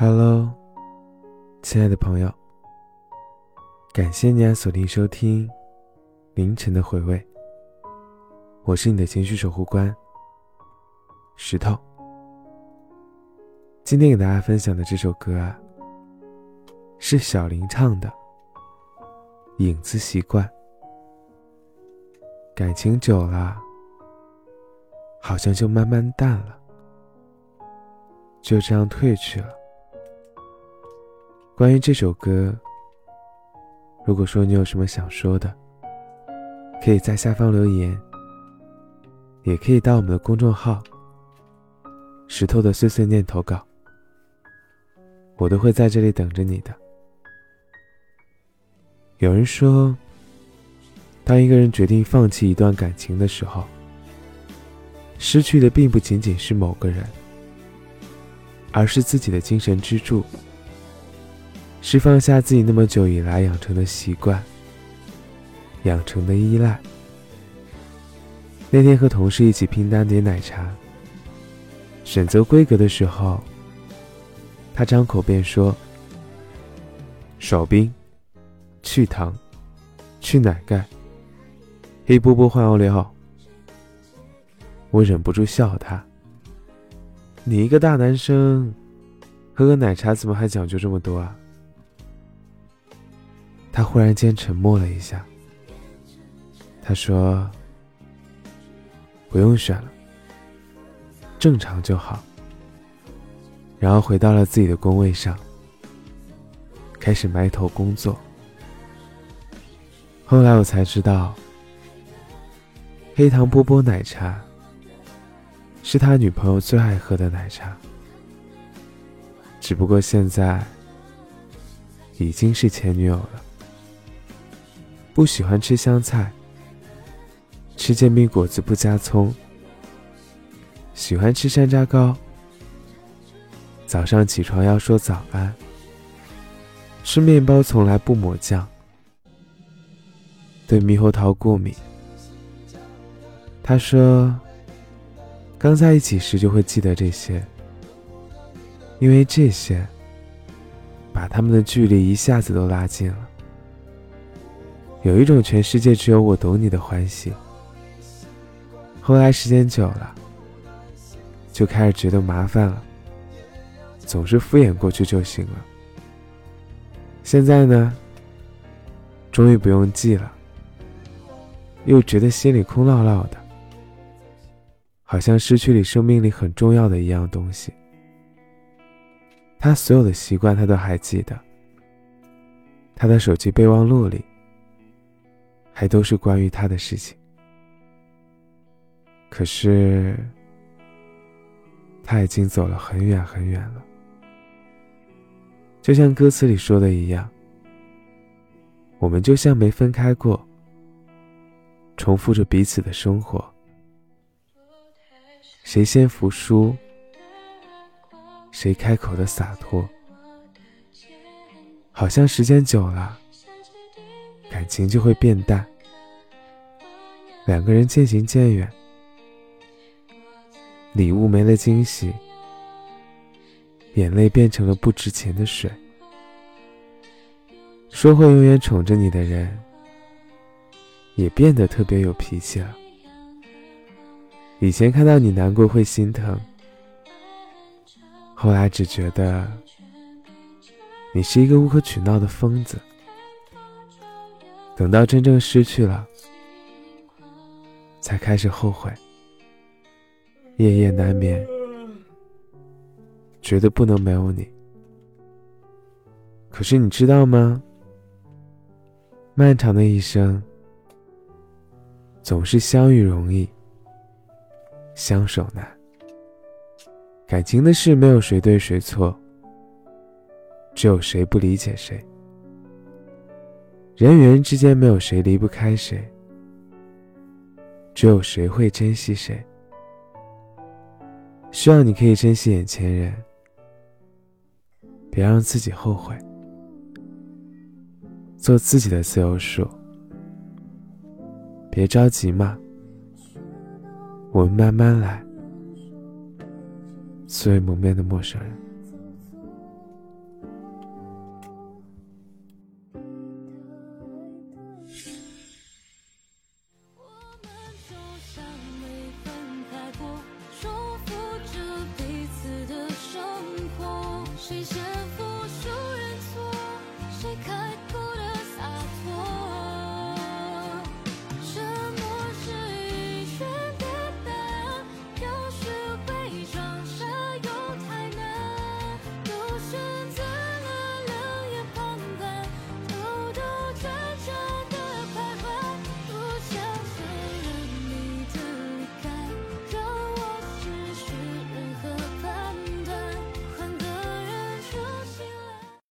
Hello，亲爱的朋友，感谢你锁定收听凌晨的回味。我是你的情绪守护官石头。今天给大家分享的这首歌啊，是小林唱的《影子习惯》。感情久了，好像就慢慢淡了，就这样褪去了。关于这首歌，如果说你有什么想说的，可以在下方留言，也可以到我们的公众号“石头的碎碎念”投稿，我都会在这里等着你的。有人说，当一个人决定放弃一段感情的时候，失去的并不仅仅是某个人，而是自己的精神支柱。是放下自己那么久以来养成的习惯，养成的依赖。那天和同事一起拼单点奶茶，选择规格的时候，他张口便说：“少冰，去糖，去奶盖，黑波波换奥利奥。”我忍不住笑他：“你一个大男生，喝个奶茶怎么还讲究这么多啊？”他忽然间沉默了一下。他说：“不用选了，正常就好。”然后回到了自己的工位上，开始埋头工作。后来我才知道，黑糖波波奶茶是他女朋友最爱喝的奶茶，只不过现在已经是前女友了。不喜欢吃香菜，吃煎饼果子不加葱。喜欢吃山楂糕，早上起床要说早安。吃面包从来不抹酱，对猕猴桃过敏。他说，刚在一起时就会记得这些，因为这些把他们的距离一下子都拉近了。有一种全世界只有我懂你的欢喜。后来时间久了，就开始觉得麻烦了，总是敷衍过去就行了。现在呢，终于不用记了，又觉得心里空落落的，好像失去了生命里很重要的一样东西。他所有的习惯，他都还记得。他的手机备忘录里。还都是关于他的事情，可是他已经走了很远很远了。就像歌词里说的一样，我们就像没分开过，重复着彼此的生活。谁先服输，谁开口的洒脱，好像时间久了。情就会变淡，两个人渐行渐远，礼物没了惊喜，眼泪变成了不值钱的水。说会永远宠着你的人，也变得特别有脾气了。以前看到你难过会心疼，后来只觉得你是一个无可取闹的疯子。等到真正失去了，才开始后悔，夜夜难眠，觉得不能没有你。可是你知道吗？漫长的一生，总是相遇容易，相守难。感情的事没有谁对谁错，只有谁不理解谁。人与人之间没有谁离不开谁，只有谁会珍惜谁。希望你可以珍惜眼前人，别让自己后悔。做自己的自由树，别着急嘛，我们慢慢来。素未谋面的陌生人。水深